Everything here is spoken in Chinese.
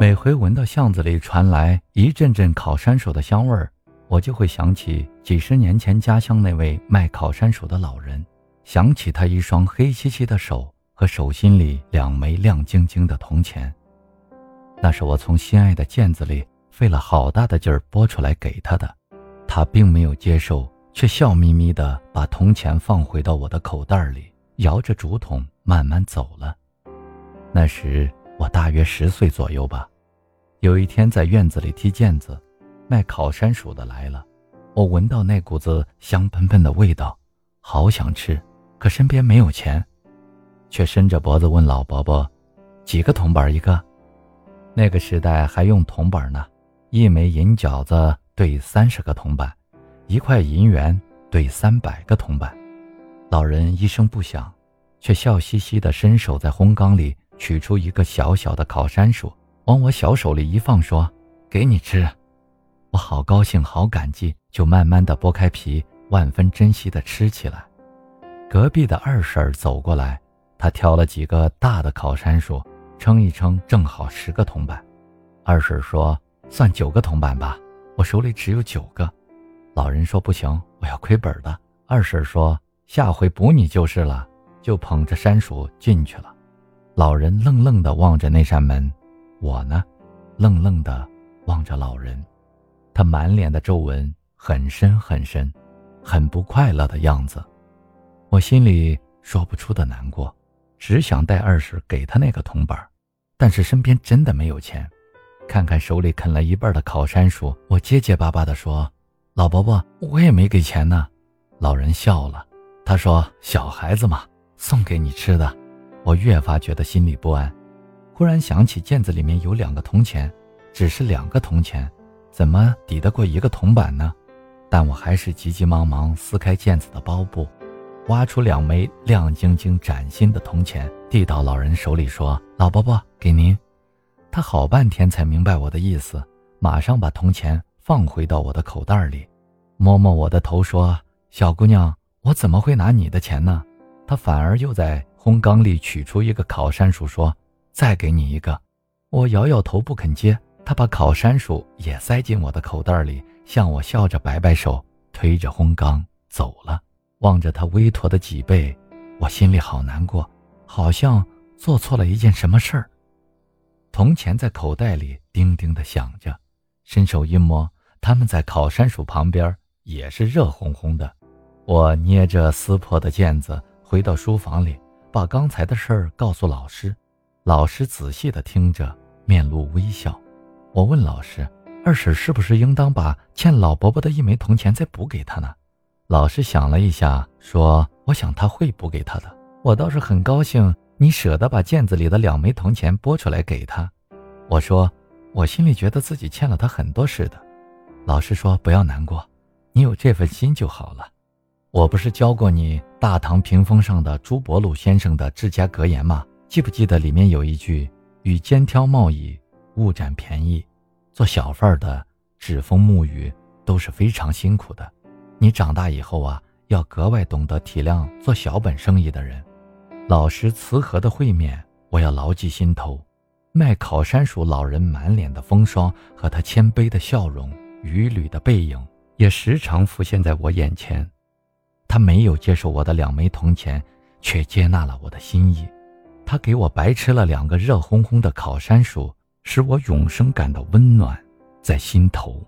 每回闻到巷子里传来一阵阵烤山薯的香味儿，我就会想起几十年前家乡那位卖烤山薯的老人，想起他一双黑漆漆的手和手心里两枚亮晶晶的铜钱。那是我从心爱的毽子里费了好大的劲儿拨出来给他的，他并没有接受，却笑眯眯地把铜钱放回到我的口袋里，摇着竹筒慢慢走了。那时。我大约十岁左右吧，有一天在院子里踢毽子，卖烤山薯的来了。我闻到那股子香喷喷的味道，好想吃，可身边没有钱，却伸着脖子问老伯伯：“几个铜板一个？”那个时代还用铜板呢，一枚银饺子兑三十个铜板，一块银元兑三百个铜板。老人一声不响，却笑嘻嘻地伸手在烘缸里。取出一个小小的烤山薯，往我小手里一放，说：“给你吃。”我好高兴，好感激，就慢慢的剥开皮，万分珍惜的吃起来。隔壁的二婶走过来，她挑了几个大的烤山薯，称一称，正好十个铜板。二婶说：“算九个铜板吧，我手里只有九个。”老人说：“不行，我要亏本的。”二婶说：“下回补你就是了。”就捧着山薯进去了。老人愣愣地望着那扇门，我呢，愣愣地望着老人。他满脸的皱纹很深很深，很不快乐的样子。我心里说不出的难过，只想带二婶给他那个铜板，但是身边真的没有钱。看看手里啃了一半的烤山薯，我结结巴巴地说：“老伯伯，我也没给钱呢。”老人笑了，他说：“小孩子嘛，送给你吃的。”我越发觉得心里不安，忽然想起毽子里面有两个铜钱，只是两个铜钱，怎么抵得过一个铜板呢？但我还是急急忙忙撕开毽子的包布，挖出两枚亮晶晶、崭新的铜钱，递到老人手里，说：“老伯伯，给您。”他好半天才明白我的意思，马上把铜钱放回到我的口袋里，摸摸我的头，说：“小姑娘，我怎么会拿你的钱呢？”他反而又在。从缸里取出一个烤山薯，说：“再给你一个。”我摇摇头不肯接。他把烤山薯也塞进我的口袋里，向我笑着摆摆手，推着烘缸走了。望着他微驼的脊背，我心里好难过，好像做错了一件什么事儿。铜钱在口袋里叮叮地响着，伸手一摸，他们在烤山薯旁边也是热烘烘的。我捏着撕破的毽子回到书房里。把刚才的事儿告诉老师，老师仔细的听着，面露微笑。我问老师：“二婶是不是应当把欠老伯伯的一枚铜钱再补给他呢？”老师想了一下，说：“我想他会补给他的。我倒是很高兴，你舍得把毽子里的两枚铜钱拨出来给他。”我说：“我心里觉得自己欠了他很多似的。”老师说：“不要难过，你有这份心就好了。”我不是教过你大唐屏风上的朱伯鲁先生的治家格言吗？记不记得里面有一句“与肩挑贸易，勿占便宜”。做小贩的指风沐雨都是非常辛苦的。你长大以后啊，要格外懂得体谅做小本生意的人。老师慈和的会面，我要牢记心头。卖烤山薯老人满脸的风霜和他谦卑的笑容、屡屡的背影，也时常浮现在我眼前。他没有接受我的两枚铜钱，却接纳了我的心意。他给我白吃了两个热烘烘的烤山薯，使我永生感到温暖在心头。